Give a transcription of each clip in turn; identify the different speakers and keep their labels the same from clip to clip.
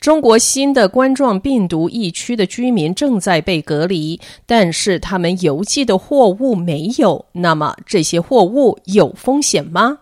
Speaker 1: 中国新的冠状病毒疫区的居民正在被隔离，但是他们邮寄的货物没有。那么这些货物有风险吗？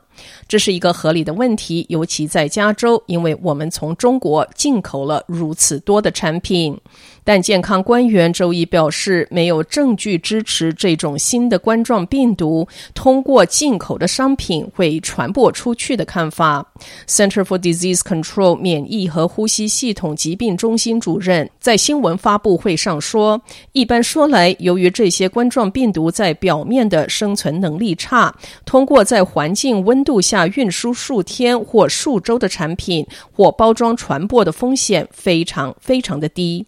Speaker 1: 这是一个合理的问题，尤其在加州，因为我们从中国进口了如此多的产品。但健康官员周一表示，没有证据支持这种新的冠状病毒通过进口的商品会传播出去的看法。Center for Disease Control 免疫和呼吸系统疾病中心主任在新闻发布会上说：“一般说来，由于这些冠状病毒在表面的生存能力差，通过在环境温度下运输数天或数周的产品或包装传播的风险非常非常的低。”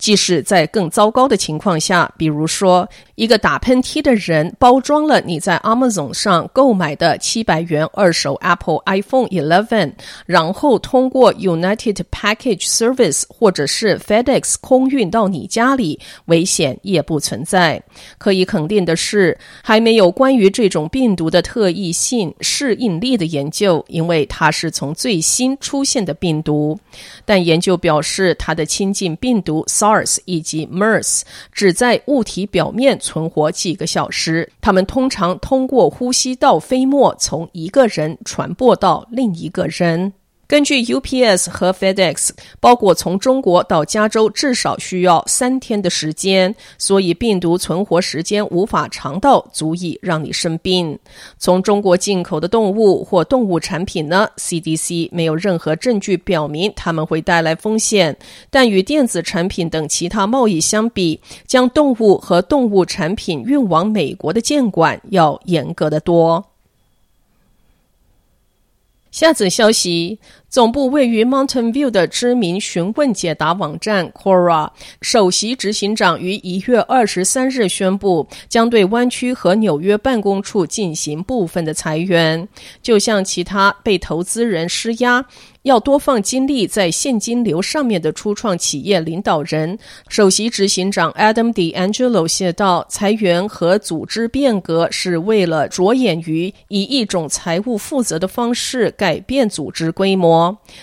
Speaker 1: 即使在更糟糕的情况下，比如说，一个打喷嚏的人包装了你在 Amazon 上购买的七百元二手 Apple iPhone 11，然后通过 United Package Service 或者是 FedEx 空运到你家里，危险也不存在。可以肯定的是，还没有关于这种病毒的特异性、适应力的研究，因为它是从最新出现的病毒。但研究表示，它的亲近病毒 Sar ARS 以及 MERS 只在物体表面存活几个小时，它们通常通过呼吸道飞沫从一个人传播到另一个人。根据 UPS 和 FedEx，包裹从中国到加州至少需要三天的时间，所以病毒存活时间无法长到足以让你生病。从中国进口的动物或动物产品呢？CDC 没有任何证据表明它们会带来风险，但与电子产品等其他贸易相比，将动物和动物产品运往美国的监管要严格得多。下则消息。总部位于 Mountain View 的知名询问解答网站 Quora 首席执行长于一月二十三日宣布，将对湾区和纽约办公处进行部分的裁员，就像其他被投资人施压，要多放精力在现金流上面的初创企业领导人。首席执行长 Adam D'Angelo 写道：“裁员和组织变革是为了着眼于以一种财务负责的方式改变组织规模。”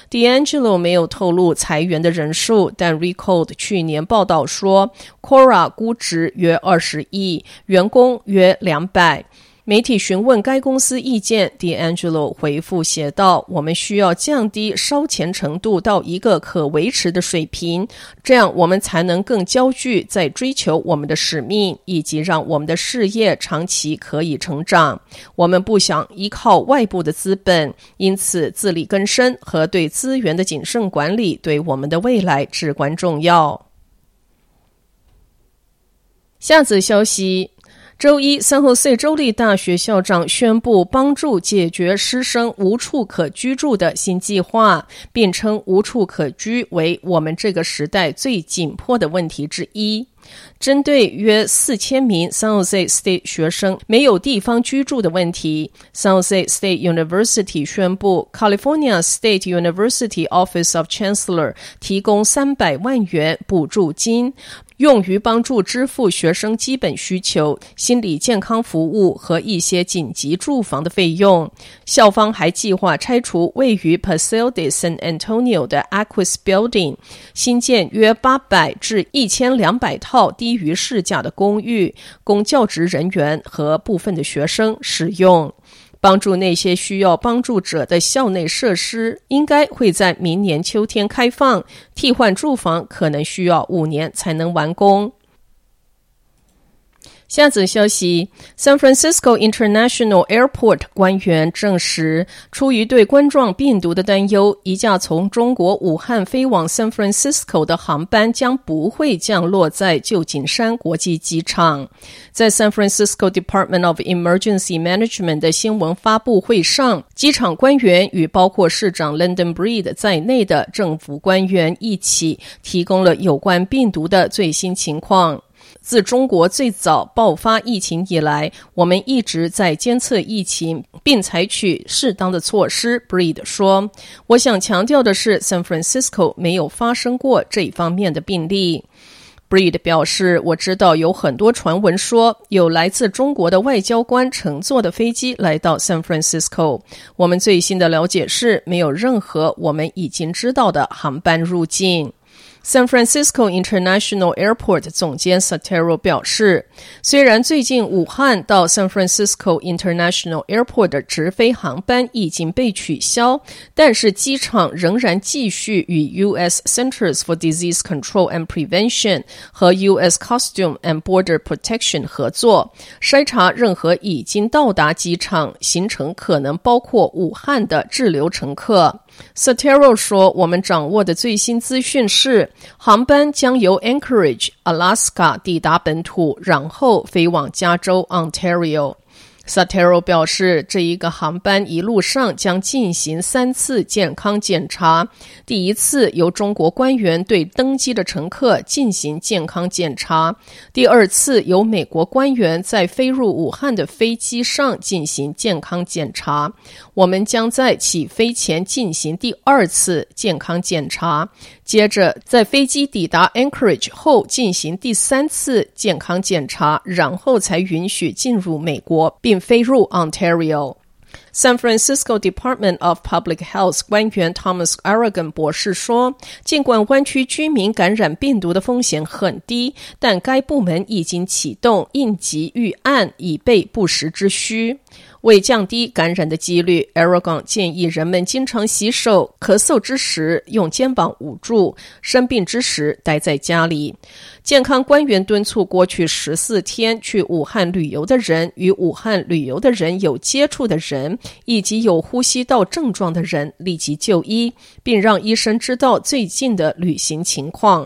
Speaker 1: D'Angelo 没有透露裁员的人数，但 Recode 去年报道说，Quora 估值约二十亿，员工约两百。媒体询问该公司意见，D'Angelo 回复写道：“我们需要降低烧钱程度到一个可维持的水平，这样我们才能更焦聚在追求我们的使命，以及让我们的事业长期可以成长。我们不想依靠外部的资本，因此自力更生和对资源的谨慎管理对我们的未来至关重要。”下则消息。周一三后塞州立大学校长宣布帮助解决师生无处可居住的新计划，并称无处可居为我们这个时代最紧迫的问题之一。针对约四千名 San Jose State 学生没有地方居住的问题，San Jose State University 宣布，California State University Office of Chancellor 提供三百万元补助金。用于帮助支付学生基本需求、心理健康服务和一些紧急住房的费用。校方还计划拆除位于 Paseo de San Antonio 的 Aquis Building，新建约八百至一千两百套低于市价的公寓，供教职人员和部分的学生使用。帮助那些需要帮助者的校内设施应该会在明年秋天开放。替换住房可能需要五年才能完工。下则消息：San Francisco International Airport 官员证实，出于对冠状病毒的担忧，一架从中国武汉飞往 San Francisco 的航班将不会降落在旧金山国际机场。在 San Francisco Department of Emergency Management 的新闻发布会上，机场官员与包括市长 London Breed 在内的政府官员一起提供了有关病毒的最新情况。自中国最早爆发疫情以来，我们一直在监测疫情，并采取适当的措施。Breed 说：“我想强调的是，San Francisco 没有发生过这一方面的病例。” Breed 表示：“我知道有很多传闻说有来自中国的外交官乘坐的飞机来到 San Francisco。我们最新的了解是，没有任何我们已经知道的航班入境。” San Francisco International Airport 总监 Satero 表示，虽然最近武汉到 San Francisco International Airport 的直飞航班已经被取消，但是机场仍然继续与 U.S. Centers for Disease Control and Prevention 和 U.S. Customs and Border Protection 合作，筛查任何已经到达机场、行程可能包括武汉的滞留乘客。Sotero 说：“我们掌握的最新资讯是，航班将由 Anchorage, Alaska 抵达本土，然后飞往加州 Ontario。” Satero 表示，这一个航班一路上将进行三次健康检查。第一次由中国官员对登机的乘客进行健康检查；第二次由美国官员在飞入武汉的飞机上进行健康检查。我们将在起飞前进行第二次健康检查。接着，在飞机抵达 Anchorage 后进行第三次健康检查，然后才允许进入美国并飞入 Ontario。San Francisco Department of Public Health 官员 Thomas Aragon 博士说：“尽管湾区居民感染病毒的风险很低，但该部门已经启动应急预案，以备不时之需。”为降低感染的几率，Aragon 建议人们经常洗手，咳嗽之时用肩膀捂住，生病之时待在家里。健康官员敦促过去十四天去武汉旅游的人、与武汉旅游的人有接触的人以及有呼吸道症状的人立即就医，并让医生知道最近的旅行情况。